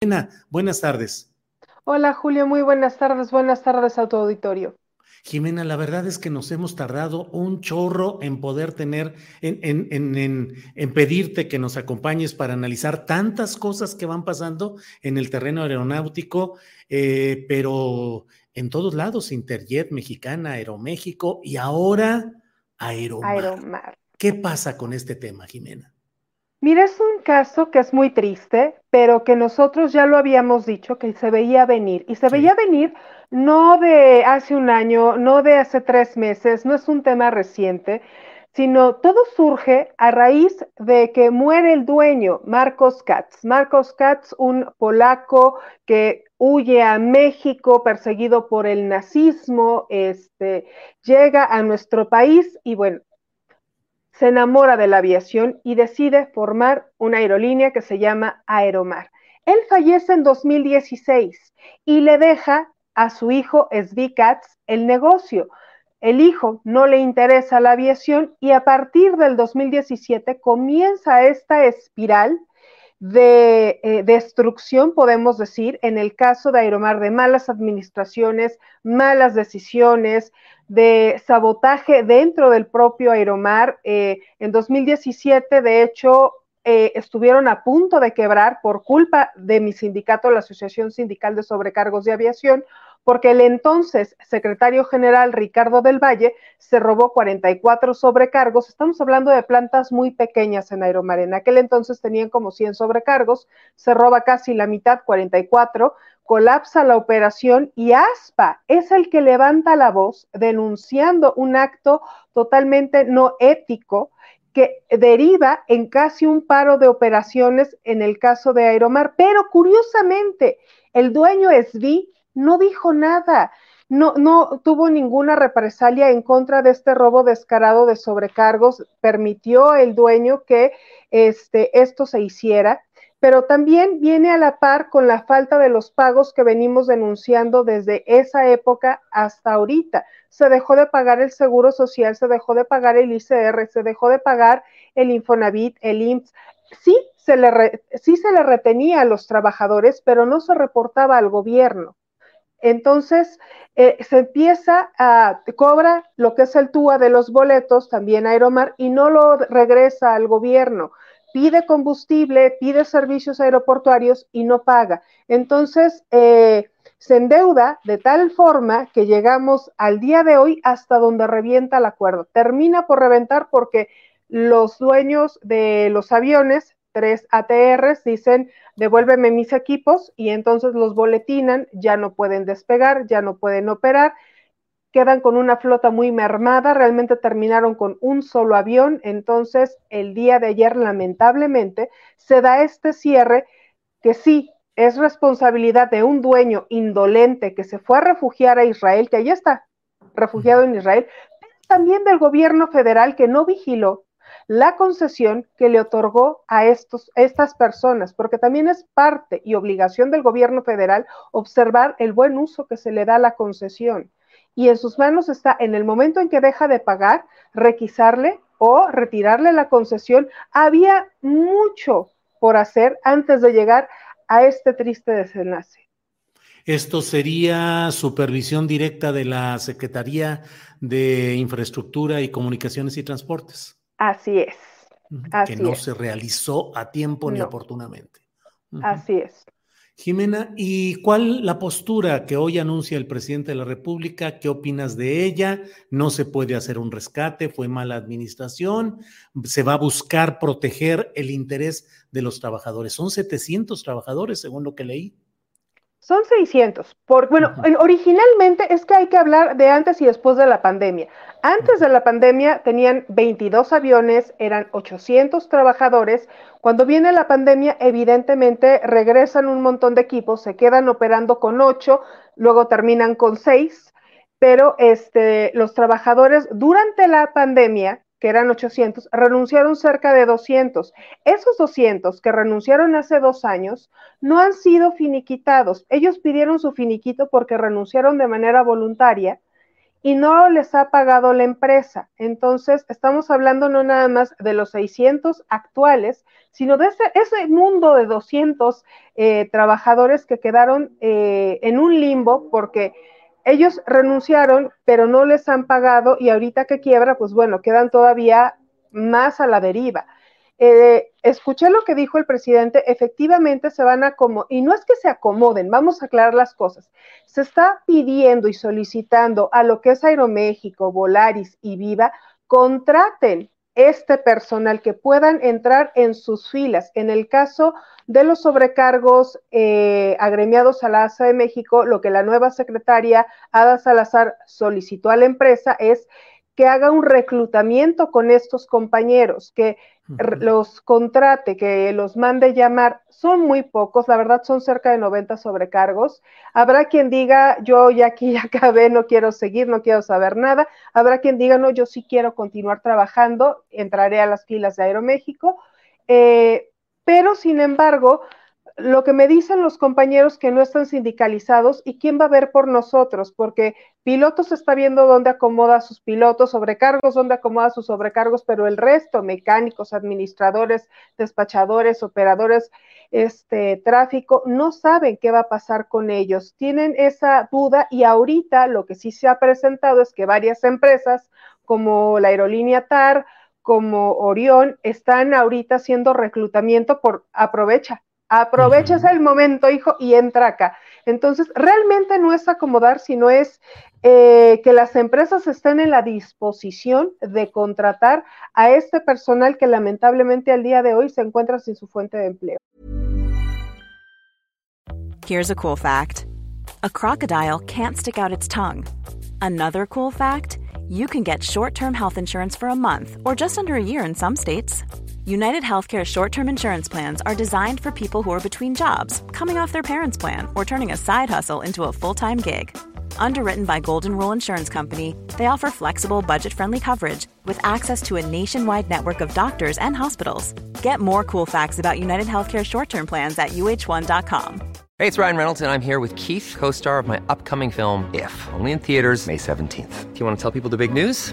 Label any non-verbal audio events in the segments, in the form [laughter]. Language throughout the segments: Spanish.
today. buenas tardes. Hola Julio, muy buenas tardes. Buenas tardes a tu auditorio. Jimena, la verdad es que nos hemos tardado un chorro en poder tener, en, en, en, en, pedirte que nos acompañes para analizar tantas cosas que van pasando en el terreno aeronáutico, eh, pero en todos lados, Interjet, Mexicana, Aeroméxico y ahora Aeromar. Aeromar. ¿Qué pasa con este tema, Jimena? Mira, es un caso que es muy triste, pero que nosotros ya lo habíamos dicho que se veía venir. Y se Sí. veía venir no de hace un año, no de hace tres meses, no es un tema reciente, sino todo surge a raíz de que muere el dueño, Marcos Katz. Marcos Katz, un polaco que huye a México perseguido por el nazismo, este, llega a nuestro país y bueno, se enamora de la aviación y decide formar una aerolínea que se llama Aeromar. Él fallece en 2016 y le deja a su hijo Svi Katz el negocio. El hijo no le interesa la aviación y a partir del 2017 comienza esta espiral de eh, destrucción, podemos decir, en el caso de Aeromar, de malas administraciones, malas decisiones, de sabotaje dentro del propio Aeromar. Eh, en 2017, de hecho, eh, estuvieron a punto de quebrar por culpa de mi sindicato, la Asociación Sindical de Sobrecargos de Aviación, porque el entonces secretario general Ricardo del Valle se robó 44 sobrecargos. Estamos hablando de plantas muy pequeñas en Aeromar. En aquel entonces tenían como 100 sobrecargos, se roba casi la mitad, 44, colapsa la operación y ASPA es el que levanta la voz denunciando un acto totalmente no ético que deriva en casi un paro de operaciones en el caso de Aeromar. Pero curiosamente, el dueño SB no dijo nada, no, no tuvo ninguna represalia en contra de este robo descarado de sobrecargos, permitió el dueño que este, esto se hiciera, pero también viene a la par con la falta de los pagos que venimos denunciando desde esa época hasta ahorita. Se dejó de pagar el seguro social, se dejó de pagar el ICR, se dejó de pagar el Infonavit, el IMSS. Sí se le, re, sí se le retenía a los trabajadores, pero no se reportaba al gobierno. Entonces, eh, se empieza a, cobra lo que es el TUA de los boletos, también Aeromar, y no lo regresa al gobierno. Pide combustible, pide servicios aeroportuarios y no paga. Entonces, eh, se endeuda de tal forma que llegamos al día de hoy hasta donde revienta el acuerdo. Termina por reventar porque los dueños de los aviones tres ATRs dicen devuélveme mis equipos y entonces los boletinan, ya no pueden despegar, ya no pueden operar, quedan con una flota muy mermada, realmente terminaron con un solo avión, entonces el día de ayer lamentablemente se da este cierre que sí es responsabilidad de un dueño indolente que se fue a refugiar a Israel, que ya está refugiado en Israel, pero también del gobierno federal que no vigiló la concesión que le otorgó a estos, estas personas, porque también es parte y obligación del gobierno federal observar el buen uso que se le da a la concesión. Y en sus manos está, en el momento en que deja de pagar, requisarle o retirarle la concesión. Había mucho por hacer antes de llegar a este triste desenlace. Esto sería supervisión directa de la Secretaría de Infraestructura y Comunicaciones y Transportes. Así es. que no se realizó a tiempo ni oportunamente. Así es. Jimena, ¿y cuál la postura que hoy anuncia el presidente de la República? ¿Qué opinas de ella? ¿No se puede hacer un rescate? ¿Fue mala administración? ¿Se va a buscar proteger el interés de los trabajadores? Son 700 trabajadores, según lo que leí. Son 600. Por, bueno, originalmente es que hay que hablar de antes y después de la pandemia. Antes de la pandemia tenían 22 aviones, eran 800 trabajadores. Cuando viene la pandemia, evidentemente regresan un montón de equipos, se quedan operando con 8, luego terminan con 6, pero este, los trabajadores durante la pandemia que eran 800, renunciaron cerca de 200. Esos 200 que renunciaron hace dos años no han sido finiquitados. Ellos pidieron su finiquito porque renunciaron de manera voluntaria y no les ha pagado la empresa. Entonces, estamos hablando no nada más de los 600 actuales, sino de ese, mundo de 200 eh, trabajadores que quedaron eh, en un limbo porque ellos renunciaron, pero no les han pagado y ahorita que quiebra, pues bueno, quedan todavía más a la deriva. Eh, escuché lo que dijo el presidente, efectivamente se van a acomodar, y no es que se acomoden, vamos a aclarar las cosas. Se está pidiendo y solicitando a lo que es Aeroméxico, Volaris y Viva, contraten este personal que puedan entrar en sus filas. En el caso de los sobrecargos eh, agremiados a la ASA de México, lo que la nueva secretaria Ada Salazar solicitó a la empresa es que haga un reclutamiento con estos compañeros, que los contrate, que los mande llamar. Son muy pocos, la verdad son cerca de 90 sobrecargos. Habrá quien diga, yo ya aquí ya [laughs] acabé, no quiero seguir, no quiero saber nada. Habrá quien diga, no, yo sí quiero continuar trabajando, entraré a las filas de Aeroméxico. Eh, pero, sin embargo, lo que me dicen los compañeros que no están sindicalizados y quién va a ver por nosotros, porque pilotos está viendo dónde acomoda a sus pilotos, sobrecargos, dónde acomoda sus sobrecargos, pero el resto, mecánicos, administradores, despachadores, operadores, este tráfico, no saben qué va a pasar con ellos. Tienen esa duda y ahorita lo que sí se ha presentado es que varias empresas como la aerolínea TAR, como Orión, están ahorita haciendo reclutamiento por aprovecha, Aprovechas el momento, hijo, y entra acá. Entonces, realmente no es acomodar, sino es eh, que las empresas estén en la disposición de contratar a este personal que lamentablemente al día de hoy se encuentra sin su fuente de empleo. Here's a cool fact. A crocodile can't stick out its tongue. Another cool fact, you can get short-term health insurance for a month or just under a year in some states. United Healthcare short term insurance plans are designed for people who are between jobs, coming off their parents' plan, or turning a side hustle into a full time gig. Underwritten by Golden Rule Insurance Company, they offer flexible, budget friendly coverage with access to a nationwide network of doctors and hospitals. Get more cool facts about United Healthcare short term plans at uh1.com. Hey, it's Ryan Reynolds, and I'm here with Keith, co star of my upcoming film, If, only in theaters, May 17th. Do you want to tell people the big news?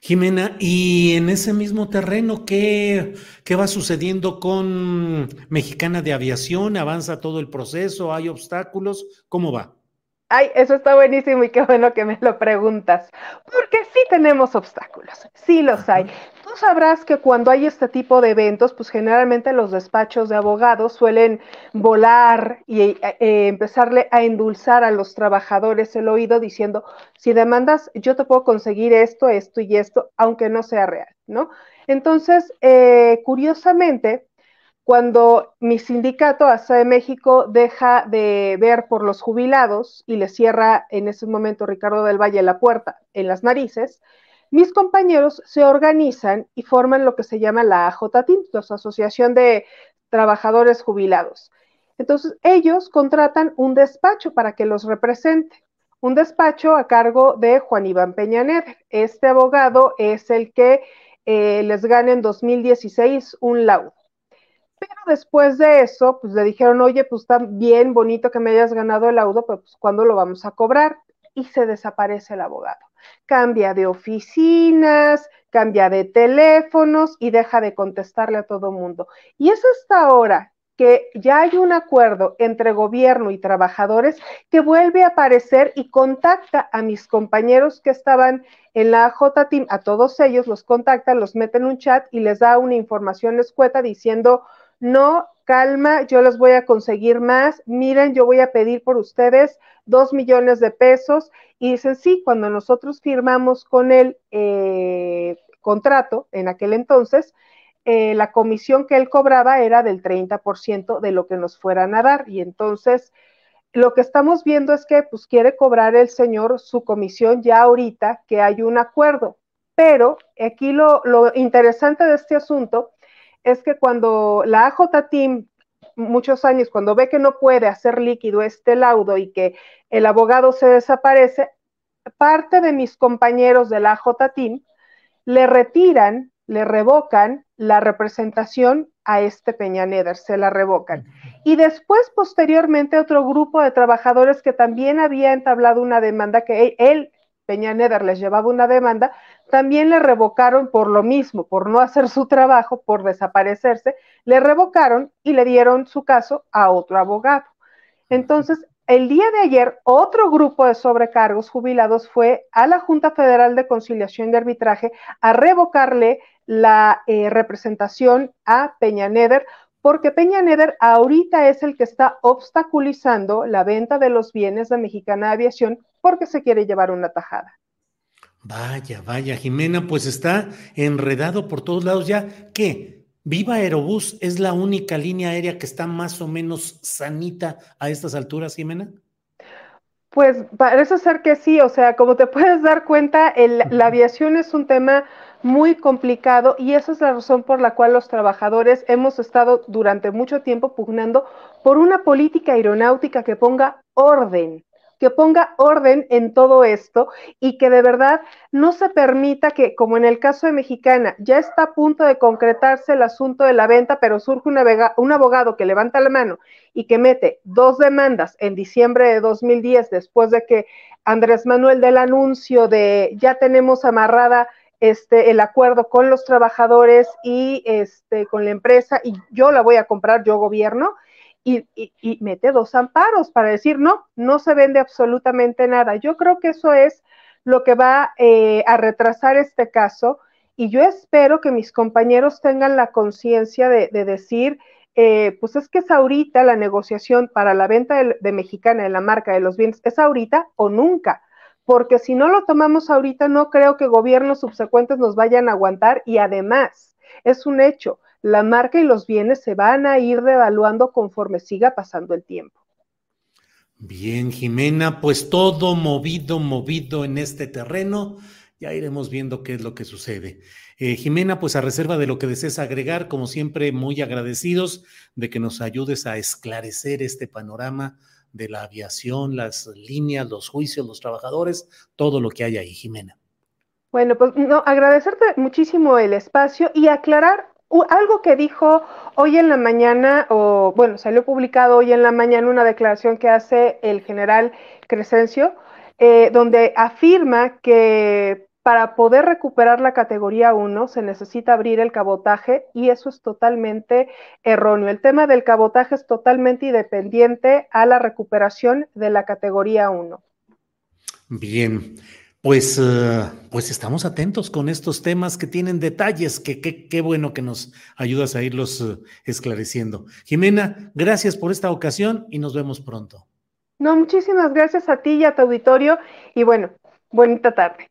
Jimena, y en ese mismo terreno, ¿qué, ¿qué va sucediendo con Mexicana de Aviación? ¿Avanza todo el proceso? ¿Hay obstáculos? ¿Cómo va? Ay, eso está buenísimo y qué bueno que me lo preguntas, porque sí tenemos obstáculos, sí los hay sabrás que cuando hay este tipo de eventos, pues generalmente los despachos de abogados suelen volar y eh, eh, empezarle a endulzar a los trabajadores el oído diciendo, si demandas, yo te puedo conseguir esto, esto y esto, aunque no sea real, ¿no? Entonces, eh, curiosamente, cuando mi sindicato, ASA de México, deja de ver por los jubilados y le cierra en ese momento Ricardo del Valle la puerta en las narices, mis compañeros se organizan y forman lo que se llama la AJTIM, la Asociación de Trabajadores Jubilados. Entonces, ellos contratan un despacho para que los represente. un despacho a cargo de Juan Iván Peñaner. Este abogado es el que eh, les gana en 2016 un laudo. Pero después de eso, pues le dijeron, oye, pues está bien bonito que me hayas ganado el laudo, pero pues ¿cuándo lo vamos a cobrar? Y se desaparece el abogado. Cambia de oficinas, cambia de teléfonos y deja de contestarle a todo mundo. Y es hasta ahora que ya hay un acuerdo entre gobierno y trabajadores que vuelve a aparecer y contacta a mis compañeros que estaban en la J-Team, a todos ellos los contacta, los mete en un chat y les da una información escueta diciendo, no, calma, yo les voy a conseguir más, miren, yo voy a pedir por ustedes dos millones de pesos. Y dicen, sí, cuando nosotros firmamos con el eh, contrato en aquel entonces, eh, la comisión que él cobraba era del 30% de lo que nos fueran a dar. Y entonces, lo que estamos viendo es que pues quiere cobrar el señor su comisión ya ahorita que hay un acuerdo. Pero aquí lo, lo interesante de este asunto es que cuando la AJ Team, muchos años, cuando ve que no puede hacer líquido este laudo y que el abogado se desaparece, parte de mis compañeros de la AJ le retiran, le revocan la representación a este Peña Neder, se la revocan. Y después, posteriormente, otro grupo de trabajadores que también había entablado una demanda que él Peña Neder les llevaba una demanda, también le revocaron por lo mismo, por no hacer su trabajo, por desaparecerse, le revocaron y le dieron su caso a otro abogado. Entonces, el día de ayer, otro grupo de sobrecargos jubilados fue a la Junta Federal de Conciliación y Arbitraje a revocarle la eh, representación a Peña Neder porque Peña Neder ahorita es el que está obstaculizando la venta de los bienes de Mexicana Aviación porque se quiere llevar una tajada. Vaya, vaya, Jimena, pues está enredado por todos lados ya. ¿Qué? ¿Viva Aerobús es la única línea aérea que está más o menos sanita a estas alturas, Jimena? Pues parece ser que sí, o sea, como te puedes dar cuenta, la aviación es un tema muy complicado y esa es la razón por la cual los trabajadores hemos estado durante mucho tiempo pugnando por una política aeronáutica que ponga orden, que ponga orden en todo esto y que de verdad no se permita que, como en el caso de Mexicana, ya está a punto de concretarse el asunto de la venta, pero surge un abogado que levanta la mano y que mete dos demandas en diciembre de 2010, después de que Andrés Manuel del anuncio de ya tenemos amarrada este, el acuerdo con los trabajadores y este, con la empresa y yo la voy a comprar, yo gobierno, y, mete dos amparos para decir, no, no se vende absolutamente nada. Yo creo que eso es lo que va eh, a retrasar este caso y yo espero que mis compañeros tengan la conciencia de, decir, eh, pues es que es ahorita la negociación para la venta de, de, Mexicana de la marca de los bienes, es ahorita o nunca porque si no lo tomamos ahorita, no creo que gobiernos subsecuentes nos vayan a aguantar y además es un hecho, la marca y los bienes se van a ir devaluando conforme siga pasando el tiempo. Bien, Jimena, pues todo movido, movido en este terreno. Ya iremos viendo qué es lo que sucede. Eh, Jimena, pues a reserva de lo que desees agregar, como siempre, muy agradecidos de que nos ayudes a esclarecer este panorama de la aviación, las líneas, los juicios, los trabajadores, todo lo que hay ahí, Jimena. Bueno, pues no, agradecerte muchísimo el espacio y aclarar algo que dijo hoy en la mañana, o bueno, salió publicado hoy en la mañana una declaración que hace el general Crescencio, eh, donde afirma que para poder recuperar la categoría 1 se necesita abrir el cabotaje y eso es totalmente erróneo. El tema del cabotaje es totalmente independiente a la recuperación de la categoría 1. Bien, pues, eh, pues estamos atentos con estos temas que tienen detalles, que qué bueno que nos ayudas a irlos eh, esclareciendo. Jimena, gracias por esta ocasión y nos vemos pronto. No, muchísimas gracias a ti y a tu auditorio y bueno, bonita tarde.